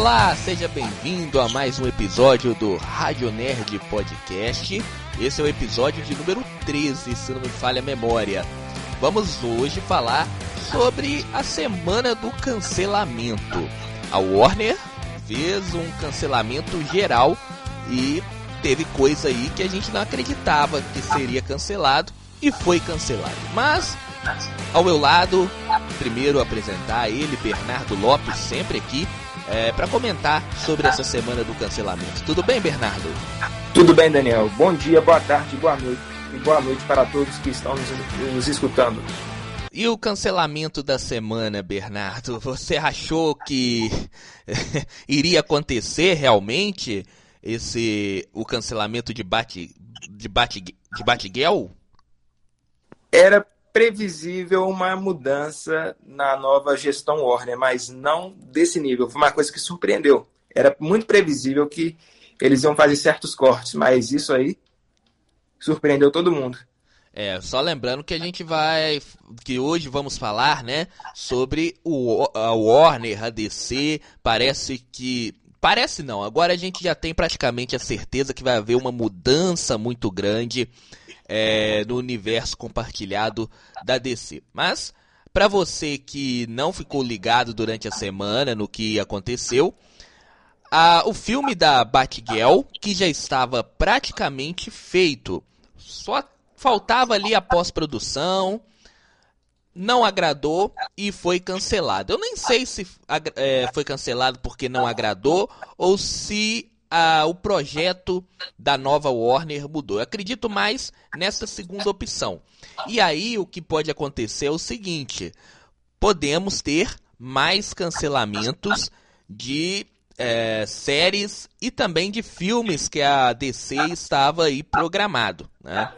Olá, seja bem-vindo a mais um episódio do Rádio Nerd Podcast. Esse é o episódio de número 13, se não me falha a memória. Vamos hoje falar sobre a semana do cancelamento. A Warner fez um cancelamento geral e teve coisa aí que a gente não acreditava que seria cancelado e foi cancelado. Mas ao meu lado, primeiro apresentar ele, Bernardo Lopes, sempre aqui é, para comentar sobre essa semana do cancelamento. Tudo bem, Bernardo? Tudo bem, Daniel. Bom dia, boa tarde, boa noite. E boa noite para todos que estão nos, nos escutando. E o cancelamento da semana, Bernardo? Você achou que iria acontecer realmente esse o cancelamento de Bate de Bate de Batgirl? Era previsível uma mudança na nova gestão Warner, mas não desse nível. Foi uma coisa que surpreendeu. Era muito previsível que eles iam fazer certos cortes, mas isso aí surpreendeu todo mundo. É, só lembrando que a gente vai. que hoje vamos falar, né? Sobre o, a Warner, a DC. Parece que. Parece não, agora a gente já tem praticamente a certeza que vai haver uma mudança muito grande é, no universo compartilhado da DC. Mas, para você que não ficou ligado durante a semana no que aconteceu, a, o filme da Batgirl, que já estava praticamente feito, só faltava ali a pós-produção, não agradou e foi cancelado. Eu nem sei se é, foi cancelado porque não agradou ou se a, o projeto da nova Warner mudou. Eu acredito mais nessa segunda opção. E aí o que pode acontecer é o seguinte: podemos ter mais cancelamentos de é, séries e também de filmes que a DC estava aí programado, né?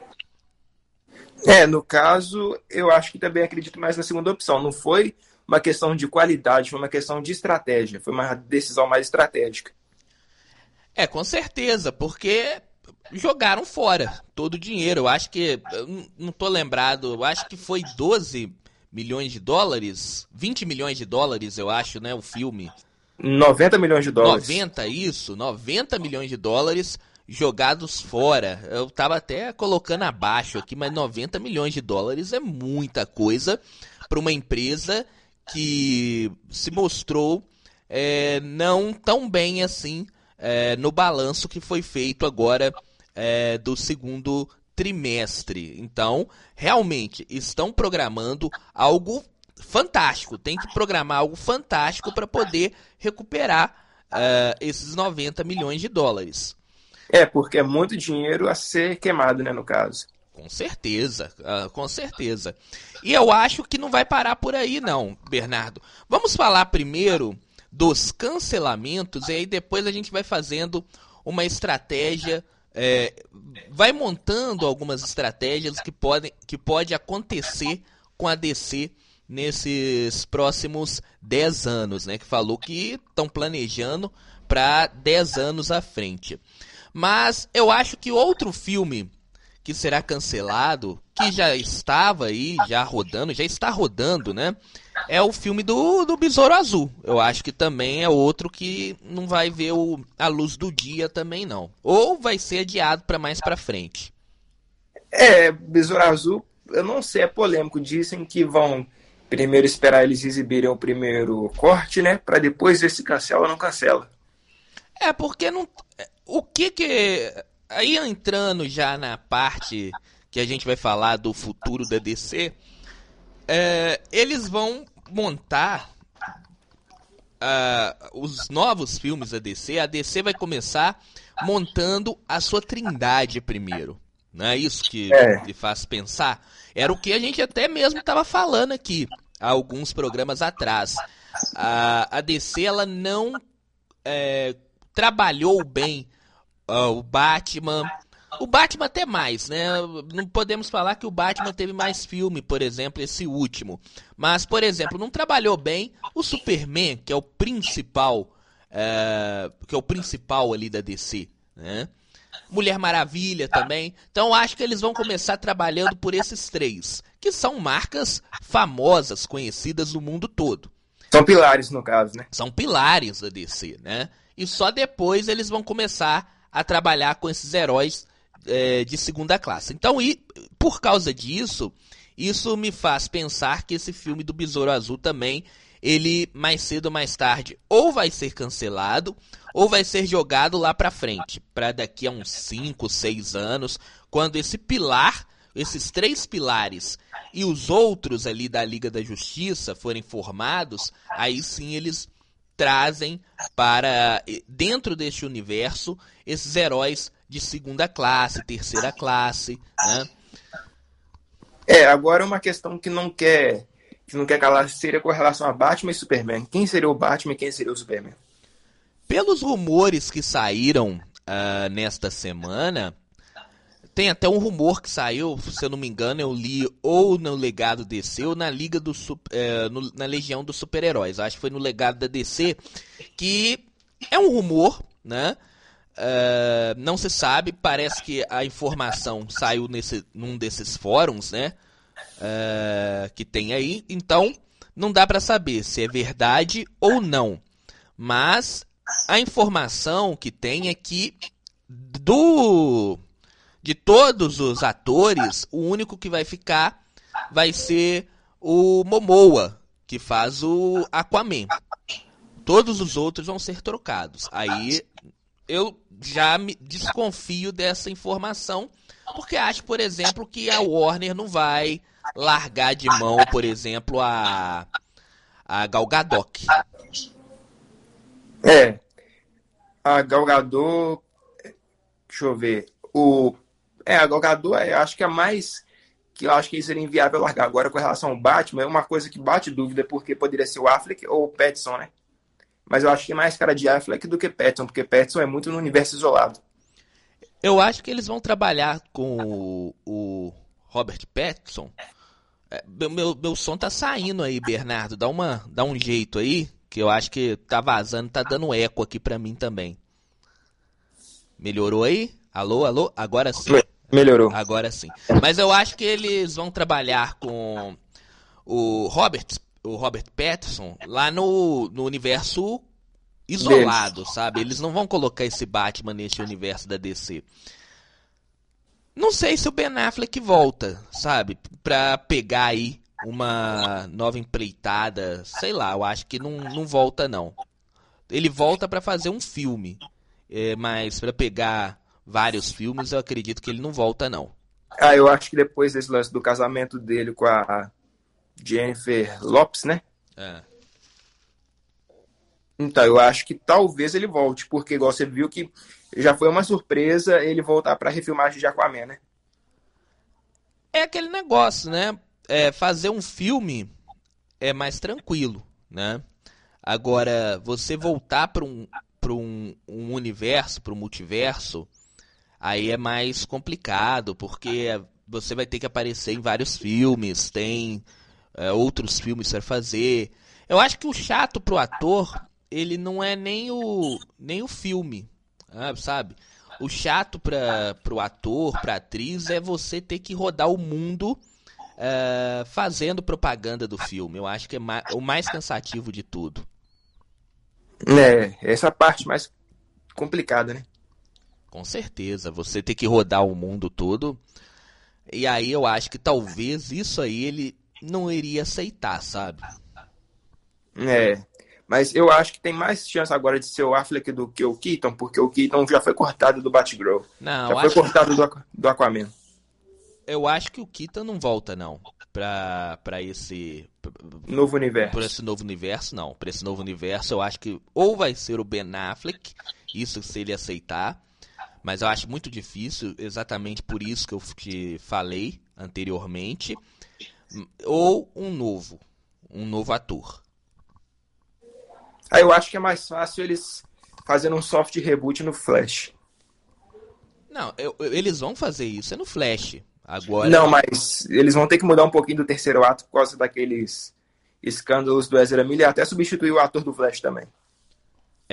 É, no caso, eu acho que também acredito mais na segunda opção. Não foi uma questão de qualidade, foi uma questão de estratégia, foi uma decisão mais estratégica. É, com certeza, porque jogaram fora todo o dinheiro. Eu acho que, eu não tô lembrado, eu acho que foi 12 milhões de dólares, 20 milhões de dólares, eu acho, né, o filme. 90 milhões de dólares. 90, isso, 90 milhões de dólares jogados fora. Eu tava até colocando abaixo aqui, mas 90 milhões de dólares é muita coisa para uma empresa que se mostrou é, não tão bem assim é, no balanço que foi feito agora é, do segundo trimestre. Então, realmente, estão programando algo fantástico. Tem que programar algo fantástico para poder recuperar uh, esses 90 milhões de dólares. É, porque é muito dinheiro a ser queimado, né, no caso. Com certeza, uh, com certeza. E eu acho que não vai parar por aí, não, Bernardo. Vamos falar primeiro dos cancelamentos e aí depois a gente vai fazendo uma estratégia, é, vai montando algumas estratégias que podem que pode acontecer com a DC nesses próximos 10 anos, né? Que falou que estão planejando para 10 anos à frente. Mas eu acho que outro filme que será cancelado, que já estava aí, já rodando, já está rodando, né? É o filme do, do Besouro Azul. Eu acho que também é outro que não vai ver o, a luz do dia também, não. Ou vai ser adiado para mais para frente. É, Besouro Azul, eu não sei, é polêmico. Dizem que vão primeiro esperar eles exibirem o primeiro corte, né? Para depois ver se cancela ou não cancela. É, porque não. O que que aí entrando já na parte que a gente vai falar do futuro da DC, é, eles vão montar uh, os novos filmes da DC. A DC vai começar montando a sua trindade primeiro. Não é isso que é. me faz pensar? Era o que a gente até mesmo estava falando aqui, há alguns programas atrás. A, a DC ela não é, trabalhou bem uh, o Batman. O Batman até mais, né? Não podemos falar que o Batman teve mais filme, por exemplo, esse último. Mas, por exemplo, não trabalhou bem o Superman, que é o principal, uh, que é o principal ali da DC, né? Mulher Maravilha também. Então acho que eles vão começar trabalhando por esses três, que são marcas famosas, conhecidas no mundo todo. São pilares, no caso, né? São pilares da DC, né? E só depois eles vão começar a trabalhar com esses heróis é, de segunda classe. Então, e por causa disso, isso me faz pensar que esse filme do Besouro Azul também, ele mais cedo ou mais tarde, ou vai ser cancelado, ou vai ser jogado lá para frente, para daqui a uns 5, 6 anos, quando esse pilar, esses três pilares e os outros ali da Liga da Justiça forem formados, aí sim eles trazem para dentro deste universo esses heróis de segunda classe, terceira classe, né? É, agora uma questão que não quer que não quer calar seria com relação a Batman e Superman. Quem seria o Batman e quem seria o Superman? Pelos rumores que saíram uh, nesta semana, tem até um rumor que saiu, se eu não me engano, eu li ou no legado DC ou na Liga do é, no, na Legião dos Super-Heróis. Acho que foi no legado da DC que é um rumor, né? Uh, não se sabe, parece que a informação saiu nesse, num desses fóruns, né? Uh, que tem aí, então não dá para saber se é verdade ou não. Mas a informação que tem é que do de todos os atores, o único que vai ficar vai ser o Momoa, que faz o Aquaman. Todos os outros vão ser trocados. Aí eu já me desconfio dessa informação, porque acho, por exemplo, que a Warner não vai largar de mão, por exemplo, a a Gal Gadot. É. A Gal Gadot, deixa eu ver, o é, a Gal Gadot, é, acho que é mais que eu acho que seria inviável largar. Agora, com relação ao Batman, é uma coisa que bate dúvida, porque poderia ser o Affleck ou o Petson, né? Mas eu acho que é mais cara de Affleck do que Petson, porque Petson é muito no universo isolado. Eu acho que eles vão trabalhar com o, Robert Pattinson. É, meu, meu som tá saindo aí, Bernardo. Dá, uma, dá um jeito aí, que eu acho que tá vazando, tá dando eco aqui pra mim também. Melhorou aí? Alô, alô? Agora sim. Melhorou. Agora sim. Mas eu acho que eles vão trabalhar com o Robert, o Robert Pattinson lá no, no universo isolado, sabe? Eles não vão colocar esse Batman nesse universo da DC. Não sei se o Ben Affleck volta, sabe? Pra pegar aí uma nova empreitada, sei lá, eu acho que não, não volta não. Ele volta para fazer um filme, é, mas para pegar vários filmes, eu acredito que ele não volta, não. Ah, eu acho que depois desse lance do casamento dele com a Jennifer Lopes, né? É. Então, eu acho que talvez ele volte, porque igual você viu que já foi uma surpresa ele voltar para refilmagem de Aquaman, né? É aquele negócio, né? É, fazer um filme é mais tranquilo, né? Agora, você voltar para um, um, um universo, para um multiverso, aí é mais complicado, porque você vai ter que aparecer em vários filmes, tem é, outros filmes para fazer. Eu acho que o chato pro ator, ele não é nem o, nem o filme, ah, sabe? O chato para pro ator, pra atriz, é você ter que rodar o mundo é, fazendo propaganda do filme. Eu acho que é o mais cansativo de tudo. É, essa parte mais complicada, né? Com certeza, você tem que rodar o mundo todo. E aí eu acho que talvez isso aí ele não iria aceitar, sabe? É. Mas eu acho que tem mais chance agora de ser o Affleck do que o Keaton, porque o Keaton já foi cortado do Batgirl. Não, já foi cortado do, do Aquaman. Eu acho que o Keaton não volta, não. Pra, pra esse. Novo universo. Pra esse novo universo, não. Pra esse novo universo, eu acho que ou vai ser o Ben Affleck, isso se ele aceitar, mas eu acho muito difícil, exatamente por isso que eu te falei anteriormente, ou um novo, um novo ator. Aí eu acho que é mais fácil eles fazendo um soft reboot no Flash. Não, eu, eles vão fazer isso, é no Flash. Agora. Não, mas eles vão ter que mudar um pouquinho do terceiro ato por causa daqueles escândalos do Ezra Miller, até substituir o ator do Flash também.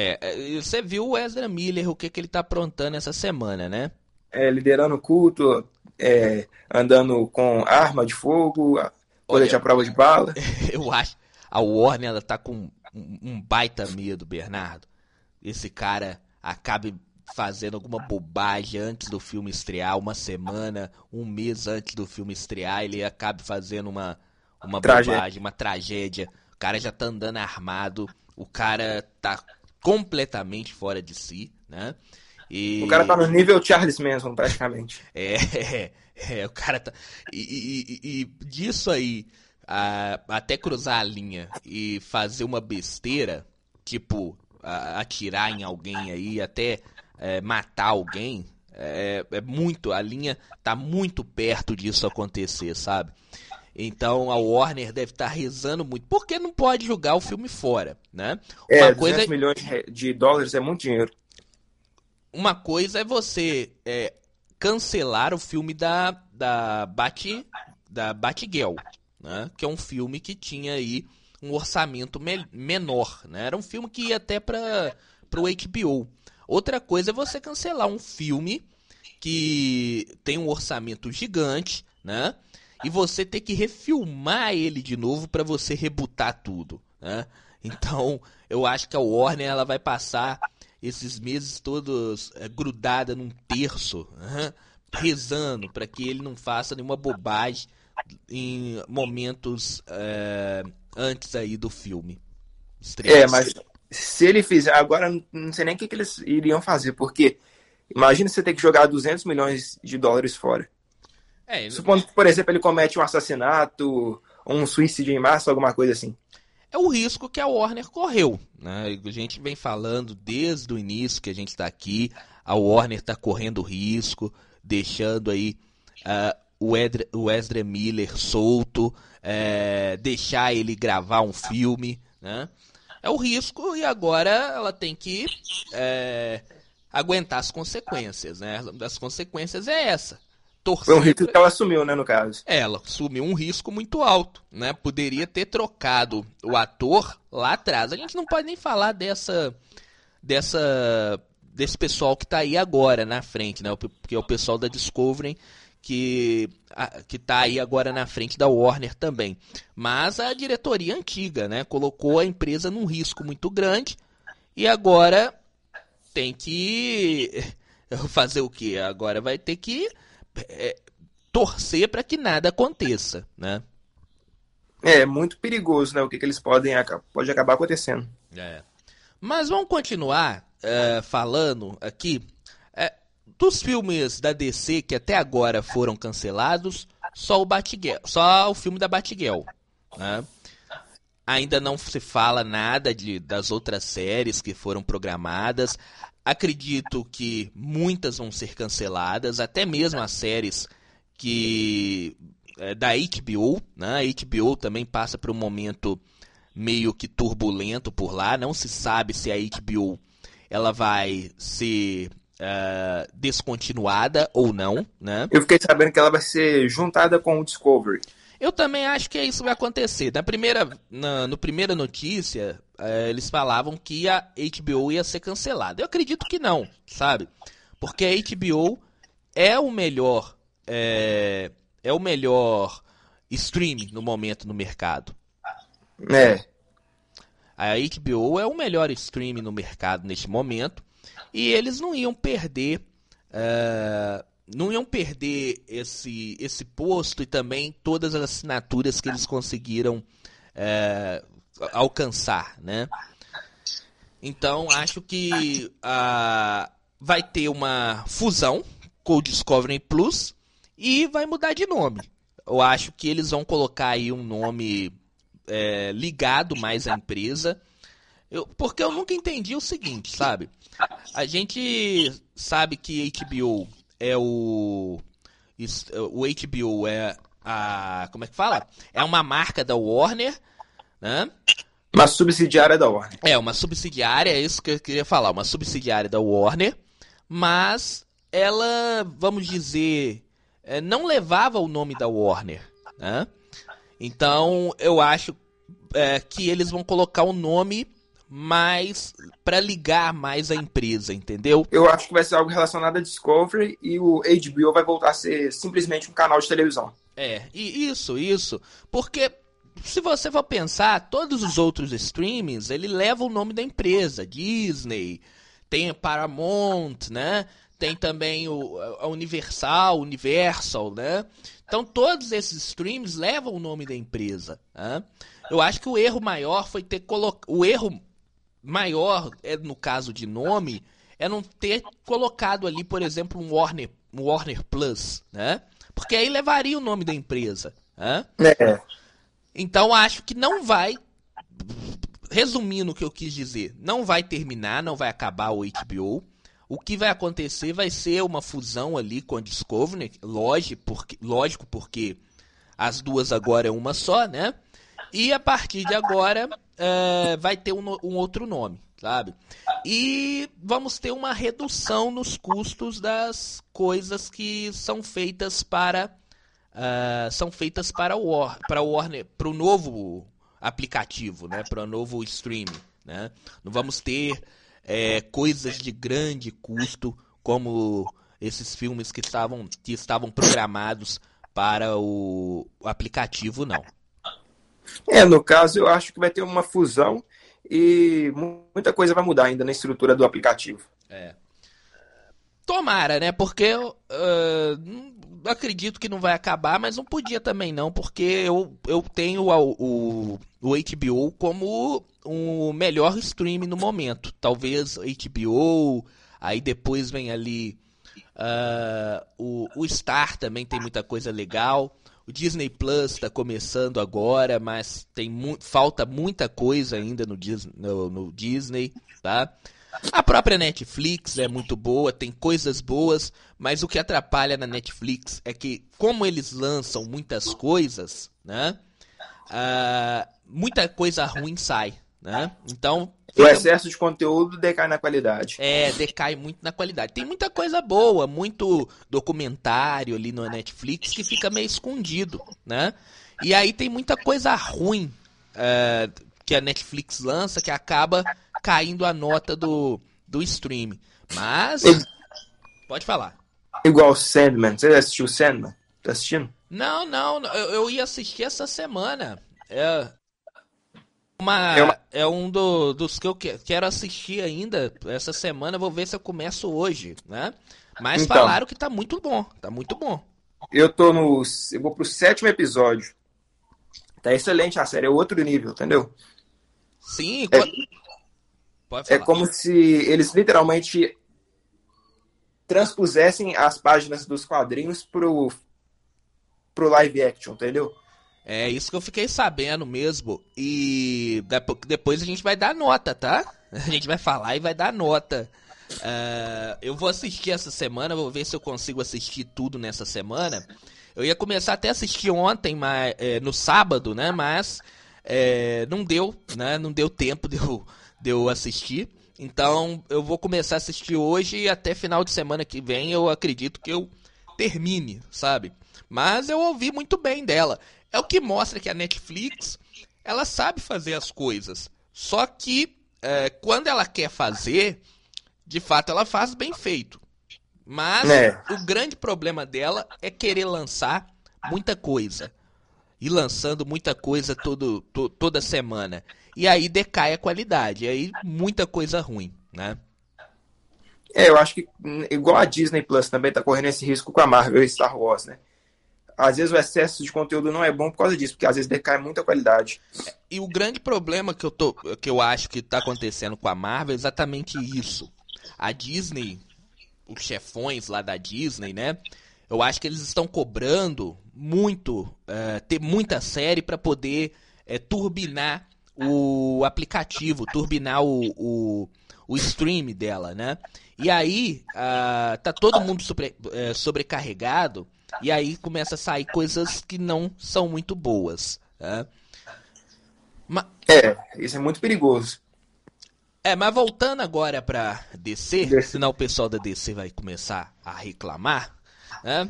É, é, você viu o Ezra Miller, o que, que ele tá aprontando essa semana, né? É, liderando o culto, é, andando com arma de fogo, colete à prova de bala. Eu acho. a Warner ela tá com um, um baita medo, Bernardo. Esse cara acabe fazendo alguma bobagem antes do filme estrear, uma semana, um mês antes do filme estrear, ele acabe fazendo uma, uma tragédia. bobagem, uma tragédia. O cara já tá andando armado, o cara tá completamente fora de si, né? E... O cara tá no nível Charles Manson, praticamente. é, é, é, o cara tá. E, e, e, disso aí, a, até cruzar a linha e fazer uma besteira, tipo, a, atirar em alguém aí, até é, matar alguém, é, é, muito, a linha tá muito perto disso acontecer, sabe? Então a Warner deve estar tá rezando muito, porque não pode jogar o filme fora, né? É, Uma coisa milhões de dólares é muito dinheiro. Uma coisa é você é, cancelar o filme da da Bat da Batgirl, né? Que é um filme que tinha aí um orçamento me menor, né? Era um filme que ia até para o HBO. Outra coisa é você cancelar um filme que tem um orçamento gigante, né? E você ter que refilmar ele de novo para você rebutar tudo, né? Então, eu acho que a Warner ela vai passar esses meses todos é, grudada num terço, né? rezando para que ele não faça nenhuma bobagem em momentos é, antes aí do filme. É, mas se ele fizer. Agora, não sei nem o que, que eles iriam fazer, porque imagina você ter que jogar 200 milhões de dólares fora. É, Supondo que, por exemplo, ele comete um assassinato, um suicídio em massa, alguma coisa assim. É o risco que a Warner correu. Né? A gente vem falando desde o início que a gente está aqui. A Warner está correndo risco, deixando aí uh, o, Edre, o Ezra Miller solto, é, deixar ele gravar um filme. Né? é o risco e agora ela tem que é, aguentar as consequências, né? As consequências é essa. Torcer Foi um risco que ela assumiu, né, no caso. Ela assumiu um risco muito alto, né? Poderia ter trocado o ator lá atrás. A gente não pode nem falar dessa dessa desse pessoal que está aí agora na frente, né? Porque é o pessoal da Discovery que que está aí agora na frente da Warner também. Mas a diretoria antiga, né, colocou a empresa num risco muito grande e agora tem que fazer o que? Agora vai ter que é, torcer para que nada aconteça, né? É muito perigoso, né? O que, que eles podem pode acabar acontecendo. É. Mas vamos continuar uh, falando aqui dos filmes da DC que até agora foram cancelados, só o Batgirl, só o filme da Batgirl, né? Ainda não se fala nada de, das outras séries que foram programadas. Acredito que muitas vão ser canceladas, até mesmo as séries que é, da HBO, né? A HBO também passa por um momento meio que turbulento por lá. Não se sabe se a HBO ela vai ser uh, descontinuada ou não, né? Eu fiquei sabendo que ela vai ser juntada com o Discovery. Eu também acho que isso vai acontecer. Na primeira, na no primeira notícia, uh, eles falavam que a HBO ia ser cancelada. Eu acredito que não, sabe? Porque a HBO é o melhor, é, é o melhor streaming no momento no mercado. É. A HBO é o melhor streaming no mercado neste momento. E eles não iam perder. Uh, não iam perder esse, esse posto e também todas as assinaturas que eles conseguiram uh, alcançar, né? Então acho que uh, vai ter uma fusão com o Discovery Plus e vai mudar de nome. Eu acho que eles vão colocar aí um nome é, ligado mais à empresa. Eu, porque eu nunca entendi o seguinte, sabe? A gente sabe que HBO é o. O HBO é a. Como é que fala? É uma marca da Warner, né? Uma subsidiária da Warner. É, uma subsidiária, é isso que eu queria falar, uma subsidiária da Warner, mas ela, vamos dizer, é, não levava o nome da Warner, né? Então, eu acho é, que eles vão colocar o nome mais para ligar mais a empresa, entendeu? Eu acho que vai ser algo relacionado a Discovery e o HBO vai voltar a ser simplesmente um canal de televisão. É, e isso, isso. Porque se você for pensar, todos os outros streamings, ele leva o nome da empresa, Disney, tem a Paramount, né? Tem também o, a Universal, Universal, né? Então todos esses streams levam o nome da empresa. Né? Eu acho que o erro maior foi ter colocado. O erro maior, é no caso de nome, é não ter colocado ali, por exemplo, um Warner, um Warner Plus, né? Porque aí levaria o nome da empresa. Né? É. Então acho que não vai. Resumindo o que eu quis dizer, não vai terminar, não vai acabar o HBO. O que vai acontecer vai ser uma fusão ali com a Discovery, lógico porque, lógico porque as duas agora é uma só, né? E a partir de agora é, vai ter um, um, outro nome, sabe? E vamos ter uma redução nos custos das coisas que são feitas para uh, são feitas para o para o Warner, para o novo aplicativo, né? Para o novo streaming, né? Não vamos ter é, coisas de grande custo, como esses filmes que estavam, que estavam programados para o aplicativo, não. É, no caso, eu acho que vai ter uma fusão e muita coisa vai mudar ainda na estrutura do aplicativo. É. Tomara, né? Porque uh, acredito que não vai acabar, mas não podia também não, porque eu, eu tenho o, o, o HBO como o melhor stream no momento. Talvez HBO, aí depois vem ali uh, o, o Star também tem muita coisa legal. O Disney Plus está começando agora, mas tem mu falta muita coisa ainda no, Disney, no, no Disney, tá? A própria Netflix é muito boa, tem coisas boas, mas o que atrapalha na Netflix é que, como eles lançam muitas coisas, né? Uh, muita coisa ruim sai, né? Então. O excesso de conteúdo decai na qualidade. É, decai muito na qualidade. Tem muita coisa boa, muito documentário ali no Netflix que fica meio escondido, né? E aí tem muita coisa ruim uh, que a Netflix lança que acaba caindo a nota do, do stream. Mas. Pode falar. Igual Sandman. Você assistiu Sandman? Tá assistindo? Não, não. Eu, eu ia assistir essa semana. É. Uma, é, uma... é um do, dos que eu quero assistir ainda essa semana. Vou ver se eu começo hoje, né? Mas então, falaram que tá muito bom. Tá muito bom. Eu tô no. Eu vou pro sétimo episódio. Tá excelente a série, é outro nível, entendeu? Sim, é, é como se eles literalmente transpusessem as páginas dos quadrinhos pro, pro live action, entendeu? É isso que eu fiquei sabendo mesmo. E depois a gente vai dar nota, tá? A gente vai falar e vai dar nota. Uh, eu vou assistir essa semana, vou ver se eu consigo assistir tudo nessa semana. Eu ia começar até a assistir ontem, mas, é, no sábado, né? Mas é, não deu, né? Não deu tempo de eu, de eu assistir. Então eu vou começar a assistir hoje e até final de semana que vem eu acredito que eu termine, sabe? Mas eu ouvi muito bem dela. É o que mostra que a Netflix ela sabe fazer as coisas. Só que é, quando ela quer fazer, de fato ela faz bem feito. Mas é. o grande problema dela é querer lançar muita coisa. E lançando muita coisa todo, to, toda semana e aí decai a qualidade, e aí muita coisa ruim, né? É, eu acho que hum, igual a Disney Plus também tá correndo esse risco com a Marvel e Star Wars, né? Às vezes o excesso de conteúdo não é bom por causa disso, porque às vezes decai muita qualidade. E o grande problema que eu, tô, que eu acho que tá acontecendo com a Marvel é exatamente isso. A Disney, os chefões lá da Disney, né? Eu acho que eles estão cobrando muito, uh, ter muita série para poder uh, turbinar o aplicativo, turbinar o, o, o stream dela, né? E aí uh, tá todo mundo sobre, uh, sobrecarregado e aí começa a sair coisas que não são muito boas. Né? Ma é, isso é muito perigoso. É, mas voltando agora pra DC, DC, senão o pessoal da DC vai começar a reclamar, né?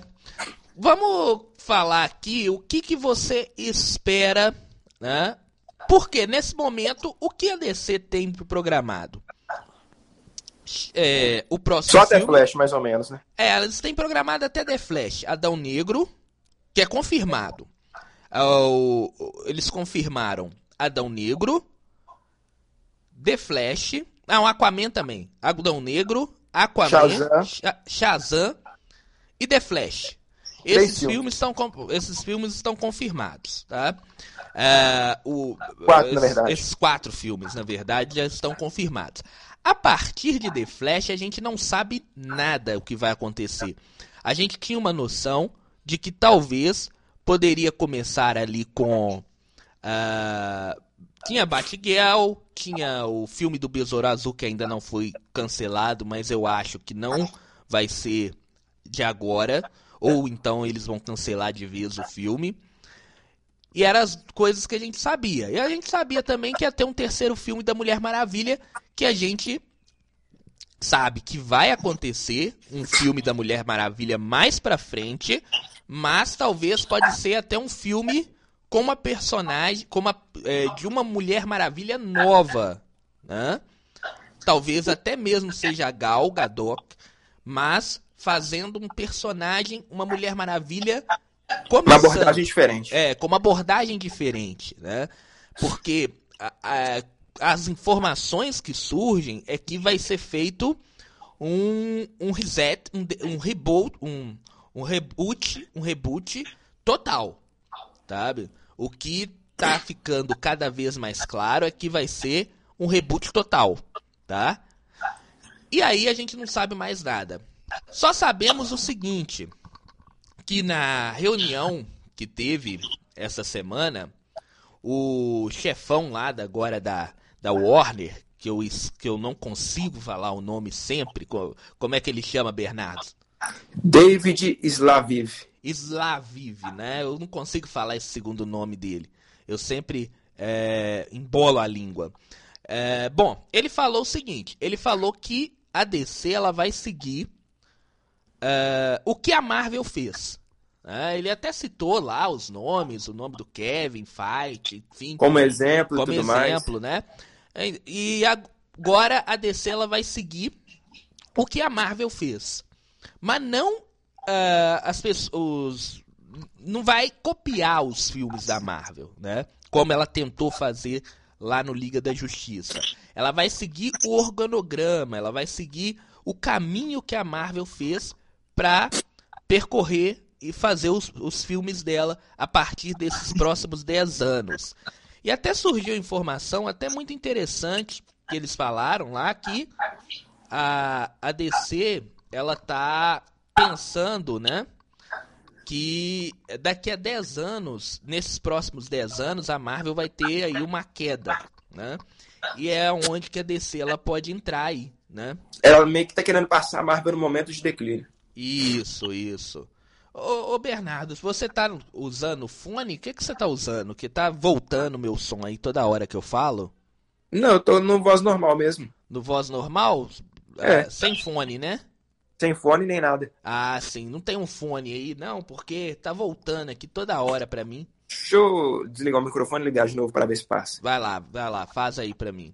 Vamos falar aqui o que, que você espera né, porque nesse momento, o que a DC tem programado? É, o próximo Só até Flash, mais ou menos, né? É, eles têm programado até The Flash. Adão Negro, que é confirmado. o- o- eles confirmaram Adão Negro, The Flash, ah, o Aquaman também. Adão Negro, Aquaman, Shazam. Sha- Shazam e The Flash. Esses filmes. estão, esses filmes estão confirmados, tá? É, o- Quatro, na esses- verdade. Esses quatro filmes, na verdade, já estão confirmados. A partir de The Flash, a gente não sabe nada o que vai acontecer. A gente tinha uma noção de que talvez poderia começar ali com. ah, tinha Batgirl, tinha o filme do Besouro Azul que ainda não foi cancelado, mas eu acho que não vai ser de agora. Ou então eles vão cancelar de vez o filme. E eram as coisas que a gente sabia. E a gente sabia também que ia ter um terceiro filme da Mulher Maravilha, que a gente sabe que vai acontecer um filme da Mulher Maravilha mais pra frente, mas talvez pode ser até um filme com uma personagem, com uma, é, de uma Mulher Maravilha nova, né? Talvez até mesmo seja a Gal Gadot, mas fazendo um personagem, uma Mulher Maravilha Uma começando. abordagem diferente. É, com uma abordagem diferente, né? Porque a- a- as informações que surgem é que vai ser feito um, um reset, um, um reboot, um, um reboot, um reboot total, sabe? O que tá ficando cada vez mais claro é que vai ser um reboot total, tá? E aí a gente não sabe mais nada. Só sabemos o seguinte, que na reunião que teve essa semana, o chefão lá da, agora da, da Warner, que eu, que eu não consigo falar o nome sempre, co- como é que ele chama, Bernardo? David Slaviv. Slaviv, né? Eu não consigo falar esse segundo nome dele. Eu sempre é, embolo a língua. É, bom, ele falou o seguinte: ele falou que a DC ela vai seguir é, o que a Marvel fez. Né? ele até citou lá os nomes, o nome do Kevin, Fight, enfim Como exemplo e como tudo mais. exemplo, né? E e agora a DC ela vai seguir o que a Marvel fez, mas não ah, as pessoas não vai copiar os filmes da Marvel, né? Como ela tentou fazer lá no Liga da Justiça. Ela vai seguir o organograma, ela vai seguir o caminho que a Marvel fez para percorrer e fazer os, os filmes dela a partir desses próximos 10 anos. E até surgiu informação, até muito interessante, que eles falaram lá que a, a DC, ela tá pensando, né? Que daqui a 10 anos, nesses próximos 10 anos, a Marvel vai ter aí uma queda, né? E é onde que a DC ela pode entrar aí, né? Ela meio que tá querendo passar a Marvel no momento de declínio. Isso, isso. Ô, ô Bernardo, você tá usando fone, o que, que você tá usando? Que tá voltando o meu som aí toda hora que eu falo? Não, eu tô no voz normal mesmo. No voz normal? É. Ah, sem fone, né? Sem fone nem nada. Ah, sim. Não tem um fone aí, não, porque tá voltando aqui toda hora pra mim. Deixa eu desligar o microfone e ligar de novo para ver se passa. Vai lá, vai lá, faz aí pra mim.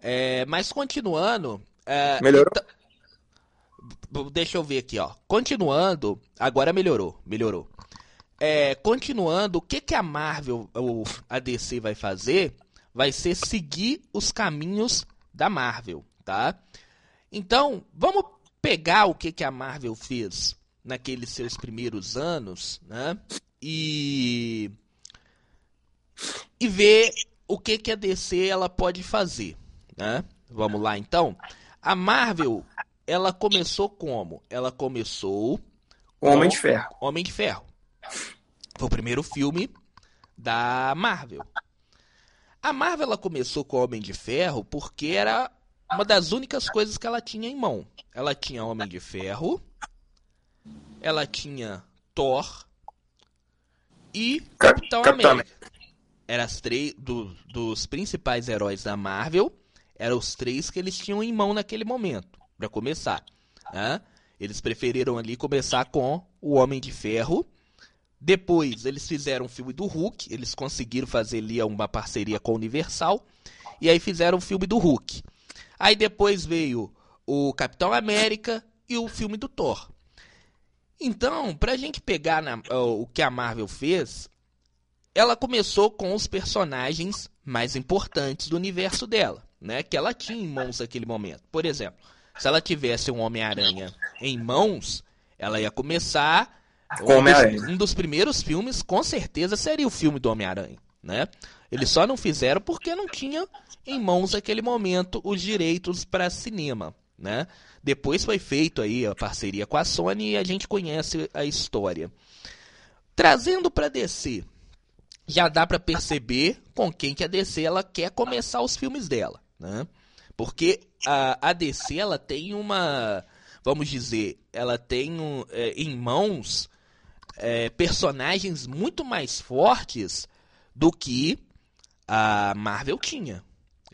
É, mas continuando. é, Melhorou? B- Deixa eu ver aqui, ó. Continuando, agora melhorou, melhorou. É, continuando, o que que a Marvel ou a DC vai fazer? Vai ser seguir os caminhos da Marvel, tá? Então, vamos pegar o que que a Marvel fez naqueles seus primeiros anos, né? E e ver o que que a DC ela pode fazer, né? Vamos lá então. A Marvel ela começou como? Ela começou O Homem de Ferro. Homem de Ferro. Foi o primeiro filme da Marvel. A Marvel ela começou com Homem de Ferro porque era uma das únicas coisas que ela tinha em mão. Ela tinha Homem de Ferro, ela tinha Thor e Ca- Capitão, Capitão América. Eram as três do- dos principais heróis da Marvel, eram os três que eles tinham em mão naquele momento, para começar. né? Eles preferiram ali começar com o Homem de Ferro. Depois eles fizeram o filme do Hulk, eles conseguiram fazer ali uma parceria com a Universal. E aí fizeram o filme do Hulk. Aí depois veio o Capitão América e o filme do Thor. Então, pra gente pegar na- o que a Marvel fez, ela começou com os personagens mais importantes do universo dela, né? Que ela tinha em mãos naquele momento. Por exemplo, se ela tivesse um Homem-Aranha em mãos, ela ia começar. Um dos, um dos primeiros filmes, com certeza, seria o filme do Homem-Aranha, né? Eles só não fizeram porque não tinha em mãos naquele momento os direitos para cinema, né? Depois foi feito aí a parceria com a Sony e a gente conhece a história. Trazendo para DC, já dá para perceber com quem que a DC ela quer começar os filmes dela, né? Porque a, a DC ela tem uma, vamos dizer, ela tem um, é, em mãos é, personagens muito mais fortes do que a Marvel tinha.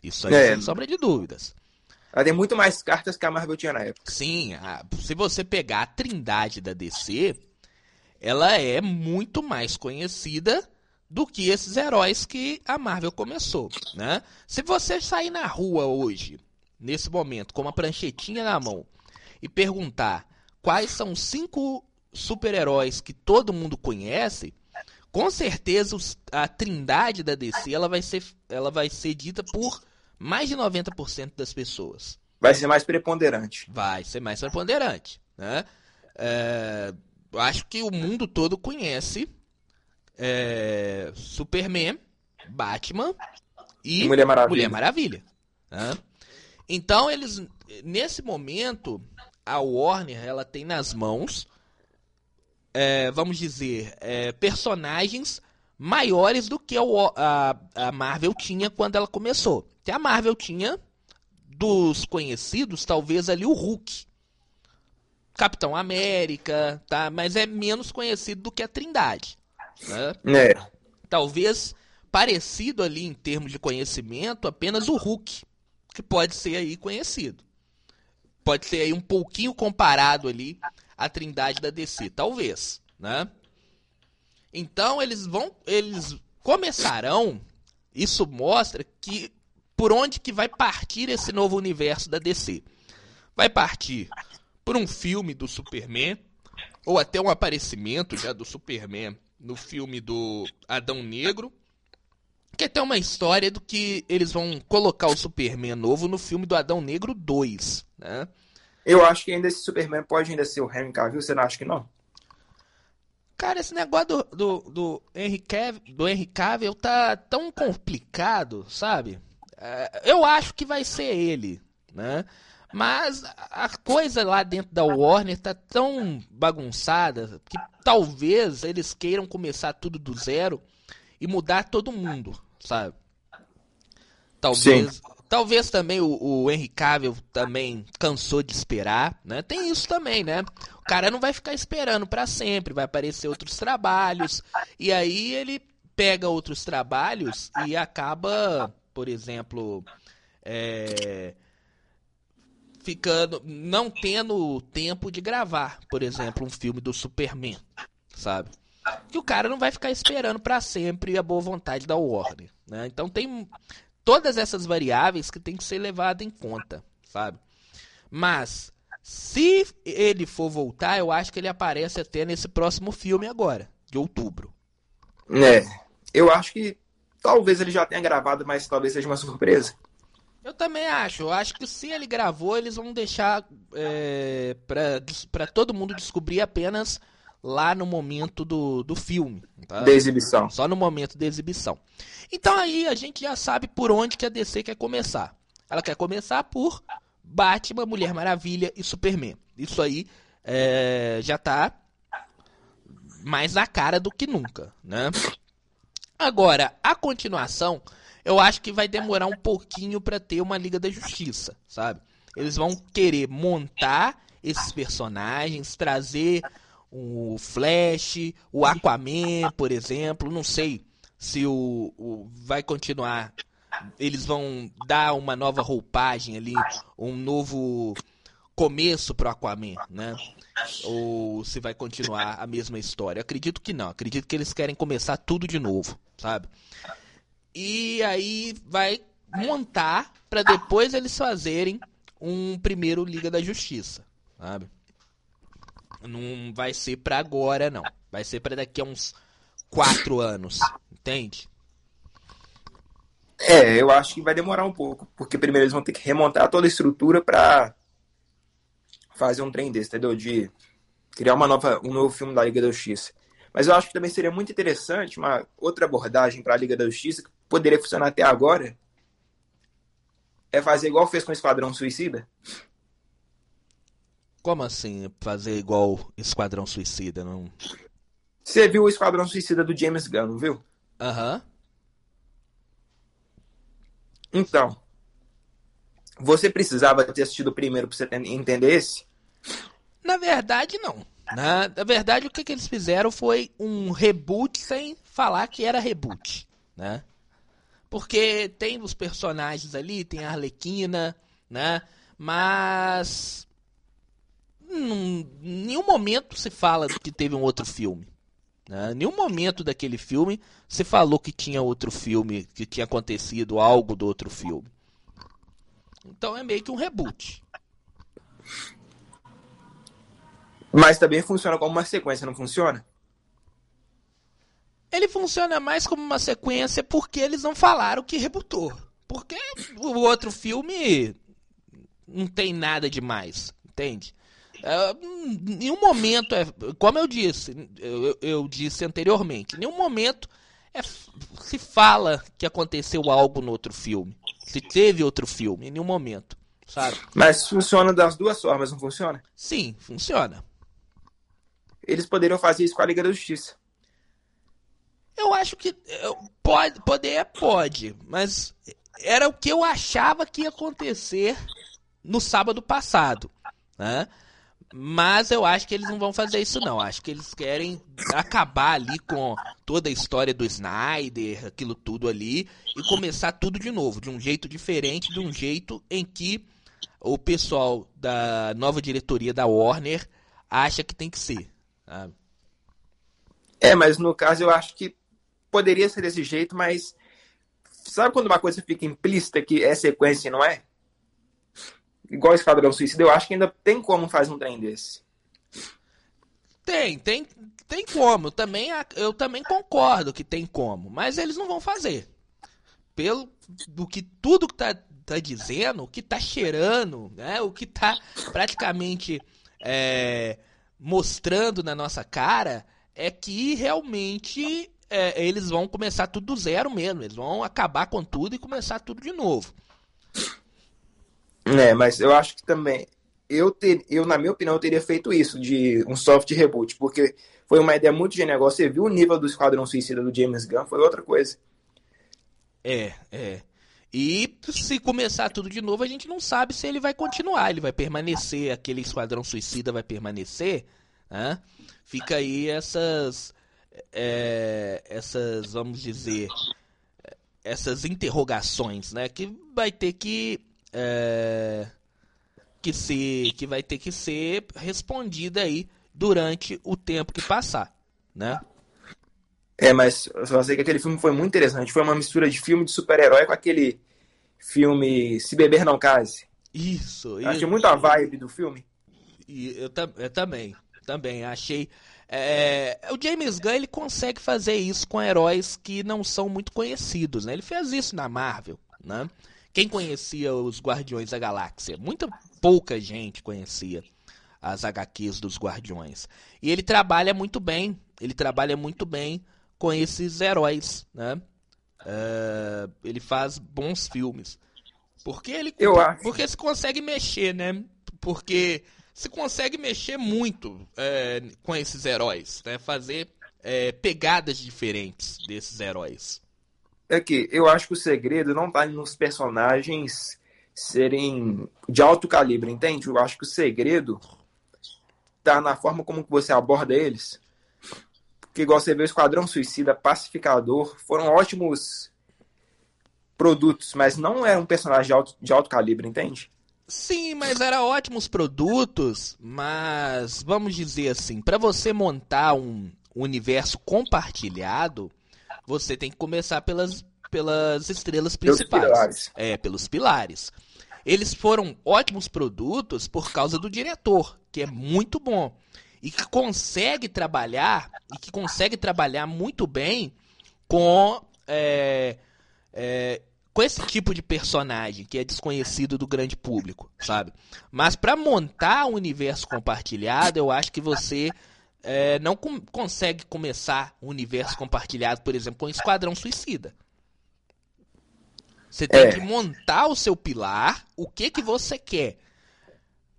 Isso aí é. sem sombra de dúvidas. Ela tem muito mais cartas que a Marvel tinha na época. Sim, a, se você pegar a trindade da DC, ela é muito mais conhecida do que esses heróis que a Marvel começou, né? Se você sair na rua hoje, nesse momento, com uma pranchetinha na mão e perguntar quais são cinco super-heróis que todo mundo conhece, com certeza a trindade da DC ela vai ser, ela vai ser dita por mais de 90% das pessoas. Vai ser mais preponderante. Vai ser mais preponderante. Né? É, acho que o mundo todo conhece é, Superman, Batman e, Mulher Maravilha. Mulher Maravilha né? Então eles, nesse momento, a Warner ela tem nas mãos é, vamos dizer, é, personagens maiores do que a, a Marvel tinha quando ela começou. Que a Marvel tinha, dos conhecidos, talvez ali o Hulk. Capitão América, tá? Mas é menos conhecido do que a Trindade. Né? É. Talvez parecido ali em termos de conhecimento, apenas o Hulk, que pode ser aí conhecido. Pode ser aí um pouquinho comparado ali a trindade da DC, talvez, né? Então eles vão, eles começarão. Isso mostra que por onde que vai partir esse novo universo da DC. Vai partir por um filme do Superman ou até um aparecimento já do Superman no filme do Adão Negro, que até uma história do que eles vão colocar o Superman novo no filme do Adão Negro 2, né? Eu acho que ainda esse Superman pode ainda ser o Henry Cavill, você não acha que não? Cara, esse negócio do, do, do, Henry, Cavill, do Henry Cavill tá tão complicado, sabe? É, eu acho que vai ser ele, né? Mas a coisa lá dentro da Warner tá tão bagunçada que talvez eles queiram começar tudo do zero e mudar todo mundo, sabe? Talvez, Sim. Talvez também o, o Henry Cavill também cansou de esperar, né? Tem isso também, né? O cara não vai ficar esperando para sempre, vai aparecer outros trabalhos e aí ele pega outros trabalhos e acaba, por exemplo, é, ficando, não tendo tempo de gravar, por exemplo, um filme do Superman, sabe? Que o cara não vai ficar esperando para sempre a boa vontade da Warner, né? Então tem todas essas variáveis que tem que ser levada em conta, sabe? Mas se ele for voltar, eu acho que ele aparece até nesse próximo filme agora, de outubro. É, eu acho que talvez ele já tenha gravado, mas talvez seja uma surpresa. Eu também acho. Eu acho que se ele gravou, eles vão deixar é, para todo mundo descobrir apenas lá no momento do, do filme. Tá? Da exibição. Só no momento da exibição. Então aí a gente já sabe por onde que a DC quer começar. Ela quer começar por Batman, Mulher Maravilha e Superman. Isso aí é, já tá mais na cara do que nunca, né? Agora, a continuação, eu acho que vai demorar um pouquinho para ter uma Liga da Justiça, sabe? Eles vão querer montar esses personagens, trazer o Flash, o Aquaman, por exemplo. Não sei se o, o vai continuar. Eles vão dar uma nova roupagem ali, um novo começo pro Aquaman, né? Ou se vai continuar a mesma história. acredito que não. Acredito que eles querem começar tudo de novo, sabe? E aí vai montar para depois eles fazerem um primeiro Liga da Justiça, sabe? Não vai ser para agora, não. Vai ser para daqui a uns quatro anos, Entende? É, eu acho que vai demorar um pouco, porque primeiro eles vão ter que remontar toda a estrutura para fazer um trem desse, entendeu? De criar uma nova, um novo filme da Liga da Justiça. Mas eu acho que também seria muito interessante uma outra abordagem para a Liga da Justiça, que poderia funcionar até agora, é fazer igual fez com o Esquadrão Suicida. Como assim fazer igual Esquadrão Suicida? Não... Você viu o Esquadrão Suicida do James Gunn, não viu? Aham. Uhum. Então, você precisava ter assistido o primeiro pra você entender esse? Na verdade, não. Na, na verdade, o que, que eles fizeram foi um reboot sem falar que era reboot, né? Porque tem os personagens ali, tem a Arlequina, né? Mas em nenhum momento se fala que teve um outro filme. Né? Em nenhum momento daquele filme se falou que tinha outro filme, que tinha acontecido algo do outro filme. Então é meio que um reboot. Mas também funciona como uma sequência, não funciona? Ele funciona mais como uma sequência porque eles não falaram que rebutou. Porque o outro filme não tem nada demais, entende? É, em nenhum momento, é, como eu disse, eu, eu disse anteriormente, nenhum momento é, se fala que aconteceu algo no outro filme. Se teve outro filme, em nenhum momento, sabe? Mas funciona das duas formas, não funciona? Sim, funciona. Eles poderiam fazer isso com a Liga da Justiça. Eu acho que pode, poder pode, mas era o que eu achava que ia acontecer no sábado passado, né? Mas eu acho que eles não vão fazer isso não. Acho que eles querem acabar ali com toda a história do Snyder, aquilo tudo ali, e começar tudo de novo, de um jeito diferente, de um jeito em que o pessoal da nova diretoria da Warner acha que tem que ser. Sabe? É, mas no caso eu acho que poderia ser desse jeito, mas sabe quando uma coisa fica implícita que é sequência e não é? igual Esquadrão Suicida, eu acho que ainda tem como fazer um trem desse. Tem, tem, tem como. Eu também, eu também concordo que tem como, mas eles não vão fazer. Pelo do que tudo que tá, tá dizendo, o que tá cheirando, né? O que tá praticamente é, mostrando na nossa cara é que realmente é, eles vão começar tudo do zero mesmo. Eles vão acabar com tudo e começar tudo de novo. É, mas eu acho que também. Eu, ter, eu, na minha opinião, eu teria feito isso, de um soft reboot, porque foi uma ideia muito negócio. Você viu o nível do Esquadrão Suicida do James Gunn, foi outra coisa. É, é. E se começar tudo de novo, a gente não sabe se ele vai continuar, ele vai permanecer, aquele Esquadrão Suicida vai permanecer. Né? Fica aí essas. É, essas, vamos dizer. Essas interrogações, né? Que vai ter que é, que, se, que vai ter que ser respondida aí durante o tempo que passar, né? É, mas eu só sei que aquele filme foi muito interessante. Foi uma mistura de filme de super-herói com aquele filme Se Beber Não Case. Isso, eu Achei muito a vibe do filme. E eu, eu também, também achei. É, o James Gunn ele consegue fazer isso com heróis que não são muito conhecidos, né? Ele fez isso na Marvel, né? Quem conhecia os Guardiões da Galáxia? Muita pouca gente conhecia as HQs dos Guardiões. E ele trabalha muito bem, ele trabalha muito bem com esses heróis, né? Uh, ele faz bons filmes. Porque ele Eu acho. porque se consegue mexer, né? Porque se consegue mexer muito é, com esses heróis, né? Fazer é, pegadas diferentes desses heróis é que eu acho que o segredo não está nos personagens serem de alto calibre, entende? Eu acho que o segredo está na forma como você aborda eles. Porque igual você vê o Esquadrão Suicida, Pacificador, foram ótimos produtos, mas não era um personagem de alto, de alto calibre, entende? Sim, mas eram ótimos produtos, mas vamos dizer assim, para você montar um universo compartilhado, você tem que começar pelas, pelas estrelas principais. Pelos pilares. É, pelos pilares. Eles foram ótimos produtos por causa do diretor, que é muito bom. E que consegue trabalhar, e que consegue trabalhar muito bem com é, é, com esse tipo de personagem que é desconhecido do grande público, sabe? Mas para montar um universo compartilhado, eu acho que você é, não com consegue começar um universo compartilhado, por exemplo, com Esquadrão Suicida. Você tem é. que montar o seu pilar, o que que você quer,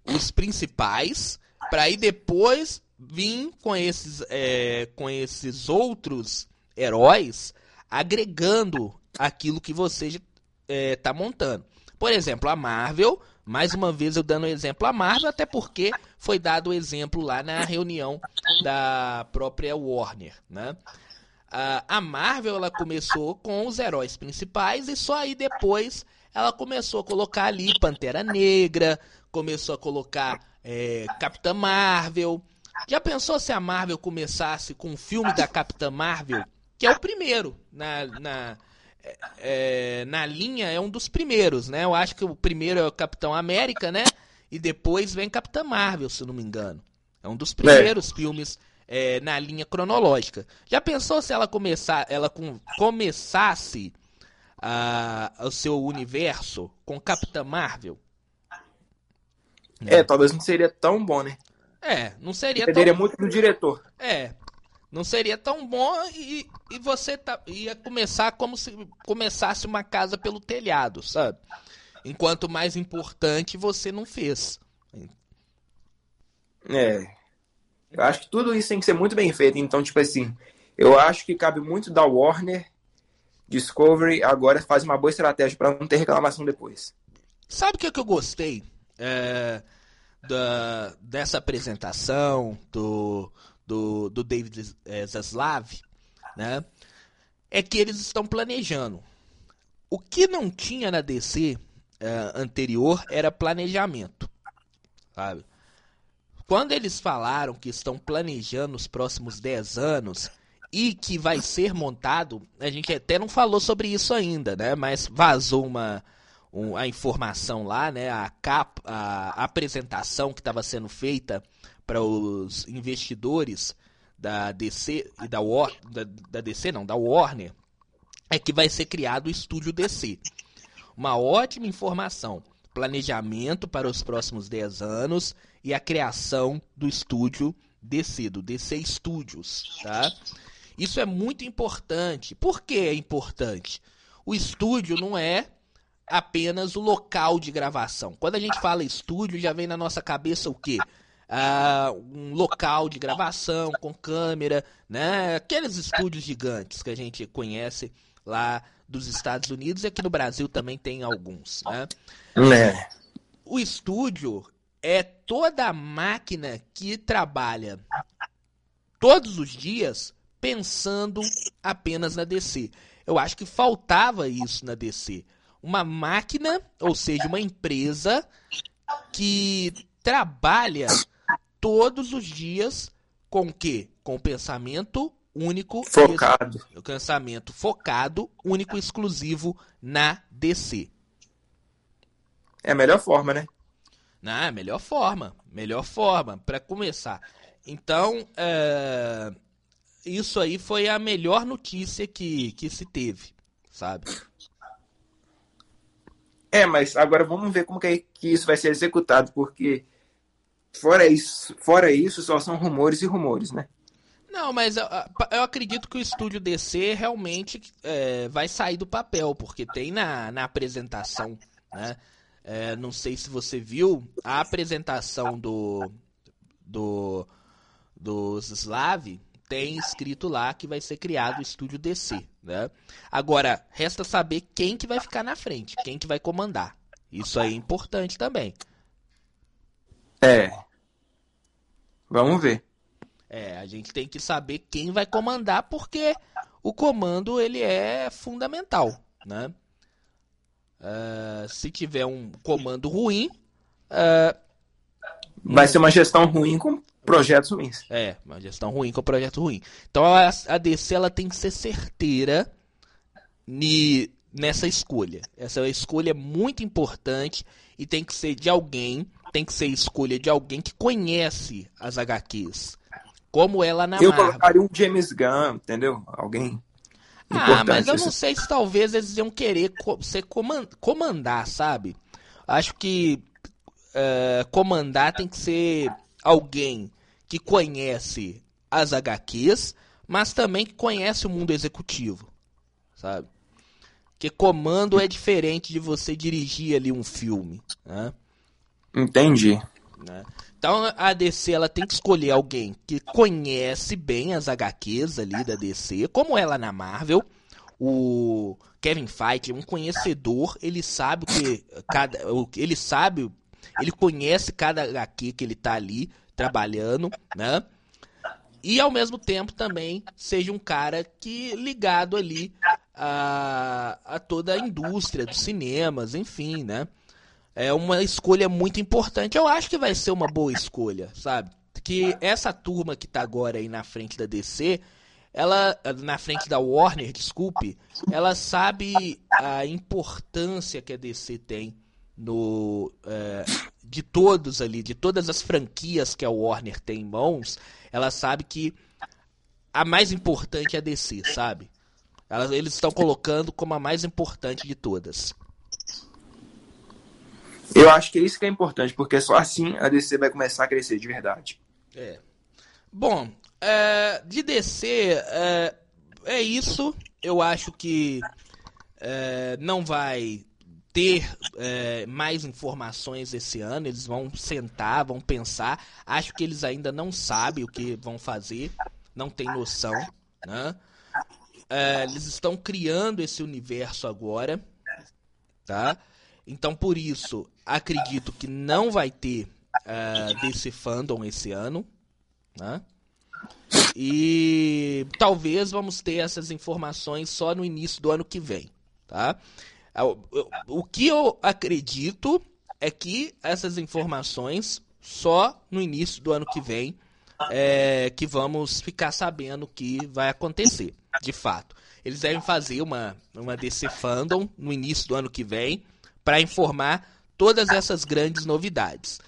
os principais, para aí depois vir com esses, é, com esses outros heróis agregando aquilo que você está é, montando. Por exemplo, a Marvel, mais uma vez eu dando exemplo a Marvel, até porque foi dado o exemplo lá na reunião da própria Warner, né? A Marvel ela começou com os heróis principais e só aí depois ela começou a colocar ali Pantera Negra, começou a colocar é, Capitã Marvel. Já pensou se a Marvel começasse com o filme da Capitã Marvel que é o primeiro na, na, é, é, na linha, é um dos primeiros, né? Eu acho que o primeiro é o Capitão América, né? E depois vem Capitã Marvel, se não me engano. É um dos primeiros é. filmes é, na linha cronológica. Já pensou se ela começar, ela com, começasse a, o seu universo com Capitã Marvel? É, talvez não seria tão bom, né? É, não seria Dependeria tão... muito do diretor. É, não seria tão bom e, e você tá, ia começar como se começasse uma casa pelo telhado, sabe? Enquanto mais importante você não fez. É. Eu acho que tudo isso tem que ser muito bem feito. Então, tipo assim, eu acho que cabe muito da Warner, Discovery, agora faz uma boa estratégia para não ter reclamação depois. Sabe o que, que eu gostei é, da, dessa apresentação, do, do, do David é, Zaslav, né? É que eles estão planejando. O que não tinha na DC é, anterior era planejamento, sabe? Quando eles falaram que estão planejando os próximos 10 anos e que vai ser montado, a gente até não falou sobre isso ainda, né? Mas vazou uma, um, a informação lá, né? A, cap, a apresentação que estava sendo feita para os investidores da DC e da, War, da, da DC não, da Warner, é que vai ser criado o estúdio DC. Uma ótima informação, planejamento para os próximos 10 anos e a criação do estúdio DC, do DC Studios, tá? Isso é muito importante. Por que é importante? O estúdio não é apenas o local de gravação. Quando a gente fala estúdio, já vem na nossa cabeça o quê? uh, um local de gravação com câmera, né? Aqueles estúdios gigantes que a gente conhece lá dos Estados Unidos e aqui no Brasil também tem alguns, né? É. O estúdio é toda a máquina que trabalha todos os dias pensando apenas na DC. Eu acho que faltava isso na DC. Uma máquina, ou seja, uma empresa que trabalha todos os dias com o quê? Com o pensamento único focado. O pensamento focado, único e exclusivo na DC. É a melhor forma, né? Na melhor forma, melhor forma para começar. Então, é... isso aí foi a melhor notícia que, que se teve, sabe? É, mas agora vamos ver como que, é que isso vai ser executado, porque Fora isso, fora isso, só são rumores e rumores, né? Não, mas eu, eu acredito que o estúdio DC realmente é, vai sair do papel, porque tem na, na apresentação, né? É, não sei se você viu a apresentação do do dos Slav tem escrito lá que vai ser criado o estúdio DC, né? Agora resta saber quem que vai ficar na frente, quem que vai comandar. Isso aí é importante também. É. Vamos ver. É, a gente tem que saber quem vai comandar, porque o comando ele é fundamental, né? Uh, se tiver um comando ruim, uh, vai ser uma gestão ruim com projetos ruins. É, uma gestão ruim com projeto ruim. Então a, a DC ela tem que ser certeira ni, nessa escolha. Essa escolha é muito importante e tem que ser de alguém tem que ser escolha de alguém que conhece as HQs. Como ela na Eu Marvel. colocaria um James Gunn, entendeu? Alguém. Ah, mas eu não sei se talvez eles iam querer co ser comand comandar, sabe? Acho que uh, comandar tem que ser alguém que conhece as HQs, mas também que conhece o mundo executivo, sabe? Que comando é diferente de você dirigir ali um filme, né? Entendi. Né? Então a DC ela tem que escolher alguém que conhece bem as HQs ali da DC, como ela na Marvel. O Kevin Feige é um conhecedor, ele sabe o que cada, ele sabe, ele conhece cada HQ que ele tá ali trabalhando, né? E ao mesmo tempo também seja um cara que ligado ali a, a toda a indústria dos cinemas, enfim, né? é uma escolha muito importante. Eu acho que vai ser uma boa escolha, sabe? Que essa turma que tá agora aí na frente da DC, ela na frente da Warner, desculpe, ela sabe a importância que a DC tem no é, de todos ali, de todas as franquias que a Warner tem em mãos, ela sabe que a mais importante é a DC, sabe? eles estão colocando como a mais importante de todas. Eu acho que é isso que é importante, porque só assim a DC vai começar a crescer de verdade. É. Bom, é, de DC é, é, isso. Eu acho que é, não vai ter é, mais informações esse ano. Eles vão sentar, vão pensar. Acho que eles ainda não sabem o que vão fazer, não tem noção, né? É, eles estão criando esse universo agora, tá? Então, por isso, acredito que não vai ter uh, DC Fandom esse ano. Né? E talvez vamos ter essas informações só no início do ano que vem. Tá? O, o que eu acredito é que essas informações só no início do ano que vem é, que vamos ficar sabendo que vai acontecer, de fato. Eles devem fazer uma, uma DC Fandom no início do ano que vem para informar todas essas grandes novidades.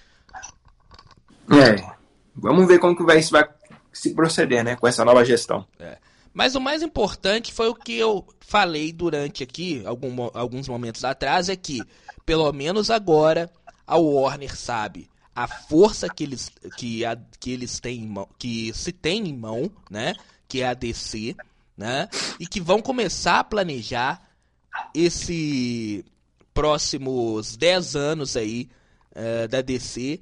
É, vamos ver como que vai, vai se proceder, né, com essa nova gestão. É. Mas o mais importante foi o que eu falei durante aqui, algum, alguns momentos atrás, é que, pelo menos agora, a Warner sabe a força que eles, que, a, que eles têm em mão, que se tem em mão, né? Que é a DC, né? E que vão começar a planejar esse próximos 10 anos aí uh, da DC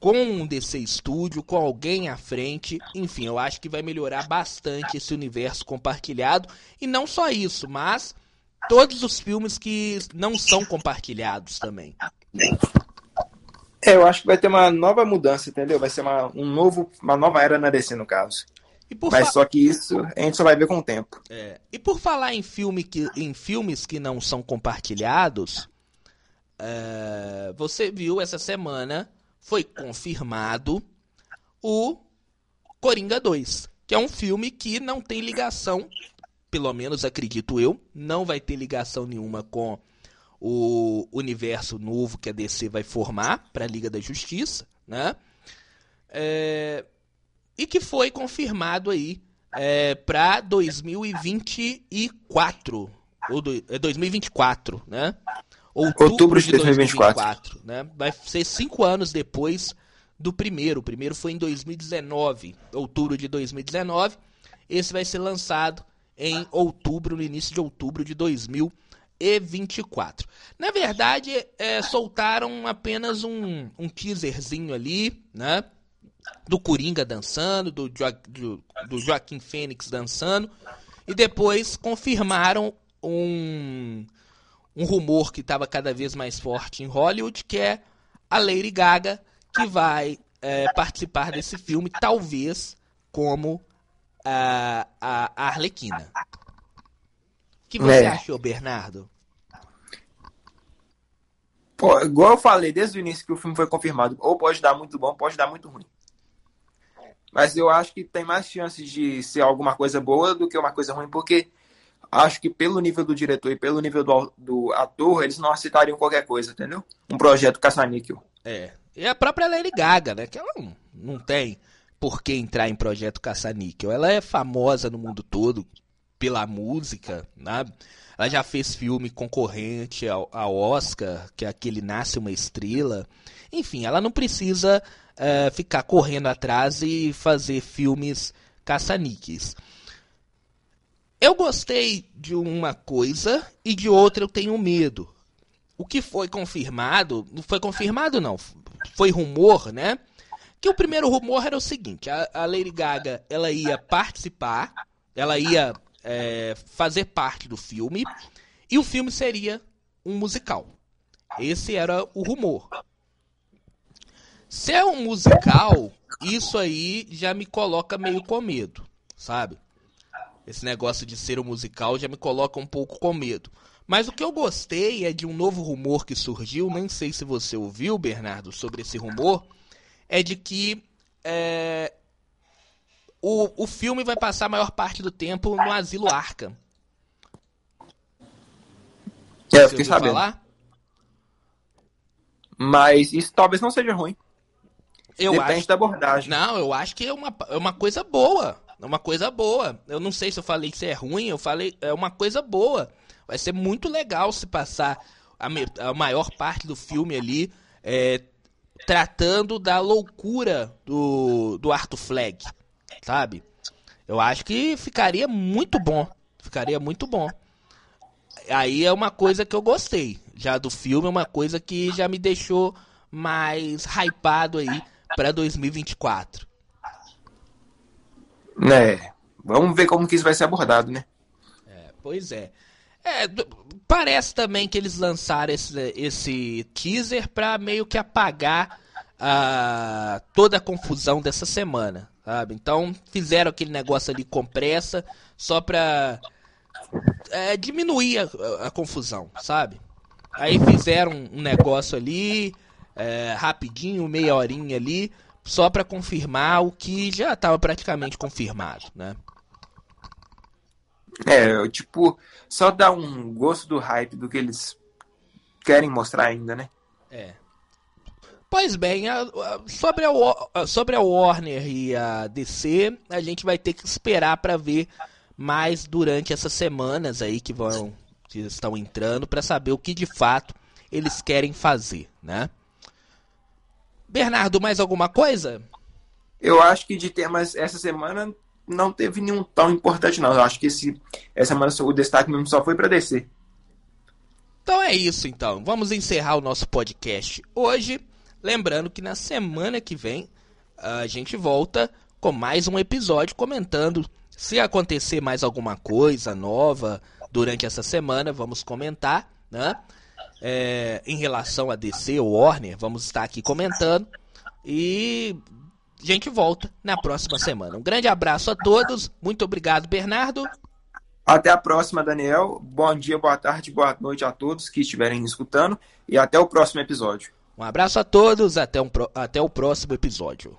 com um DC Studio, com alguém à frente, enfim, eu acho que vai melhorar bastante esse universo compartilhado e não só isso, mas todos os filmes que não são compartilhados também. É, eu acho que vai ter uma nova mudança, entendeu? Vai ser uma, um novo, uma nova era na DC, no caso. Mas fa... só que isso a gente só vai ver com o tempo. É. E por falar em, filme que, em filmes que não são compartilhados, é... você viu essa semana, foi confirmado o Coringa 2, que é um filme que não tem ligação, pelo menos acredito eu, não vai ter ligação nenhuma com o universo novo que a DC vai formar para a Liga da Justiça, né? É, e que foi confirmado aí é, para 2024 ou do, é 2024, né? Outubro, Outubro de 2024, 2024 né? Vai ser cinco anos depois do primeiro. O primeiro foi em 2019, outubro de 2019. Esse vai ser lançado em outubro, no início de outubro de 2024. Na verdade, é, soltaram apenas um, um teaserzinho ali, né? do Coringa dançando, do, jo do, do Joaquim Fênix dançando, e depois confirmaram um, um rumor que estava cada vez mais forte em Hollywood, que é a Lady Gaga, que vai é, participar desse filme, talvez como a, a Arlequina. O que você é. achou, Bernardo? Pô, igual eu falei desde o início que o filme foi confirmado, ou pode dar muito bom, pode dar muito ruim. Mas eu acho que tem mais chances de ser alguma coisa boa do que uma coisa ruim, porque acho que pelo nível do diretor e pelo nível do, do ator, eles não aceitariam qualquer coisa, entendeu? Um projeto caça-níquel. É. E a própria Lady Gaga, né? Que ela não, não tem por que entrar em projeto caça-níquel. Ela é famosa no mundo todo. pela música, né? Ela já fez filme concorrente ao, ao Oscar, que é aquele Nasce uma Estrela. Enfim, ela não precisa uh, ficar correndo atrás e fazer filmes caça-níqueis. Eu gostei de uma coisa e de outra eu tenho medo. O que foi confirmado, não foi confirmado não, foi rumor, né? Que o primeiro rumor era o seguinte: a, a Lady Gaga ela ia participar, ela ia é, fazer parte do filme e o filme seria um musical. Esse era o rumor. Se é um musical, isso aí já me coloca meio com medo, sabe? Esse negócio de ser um musical já me coloca um pouco com medo. Mas o que eu gostei é de um novo rumor que surgiu, nem sei se você ouviu, Bernardo, sobre esse rumor, é de que é, o, o filme vai passar a maior parte do tempo no Asilo Arkham. É, eu fiquei sabendo. Falar? Mas isso talvez não seja ruim. Eu Depende acho... da abordagem. Não, eu acho que é uma, é uma coisa boa. É uma coisa boa. Eu não sei se eu falei que isso é ruim, eu falei é uma coisa boa. Vai ser muito legal se passar a, a maior parte do filme ali é, tratando da loucura do, do Arthur Flag sabe? Eu acho que ficaria muito bom. Ficaria muito bom. Aí é uma coisa que eu gostei. Já do filme é uma coisa que já me deixou mais hypado aí para 2024. É, vamos ver como que isso vai ser abordado, né? É, pois é. é. Parece também que eles lançaram esse, esse teaser para meio que apagar uh, toda a confusão dessa semana sabe? Então fizeram aquele negócio ali com pressa só pra é, diminuir a, a, confusão, sabe? Aí fizeram um negócio ali, é, rapidinho, meia horinha ali, só pra confirmar o que já estava praticamente confirmado, né? É, tipo, só dá um gosto do hype do que eles querem mostrar ainda, né? É. Pois bem, a, a, sobre, a, sobre a Warner e a DC, a gente vai ter que esperar para ver mais durante essas semanas aí que vão que estão entrando para saber o que de fato eles querem fazer, né? Bernardo, mais alguma coisa? Eu acho que de temas essa semana não teve nenhum tão importante não. Eu acho que esse essa semana o destaque mesmo só foi para DC. Então é isso então. Vamos encerrar o nosso podcast hoje. Lembrando que na semana que vem a gente volta com mais um episódio comentando se acontecer mais alguma coisa nova durante essa semana, vamos comentar, né? É, em relação a DC ou Warner, vamos estar aqui comentando e a gente volta na próxima semana. Um grande abraço a todos, muito obrigado, Bernardo. Até a próxima, Daniel. Bom dia, boa tarde, boa noite a todos que estiverem escutando e até o próximo episódio. Um abraço a todos, até, um, até o próximo episódio.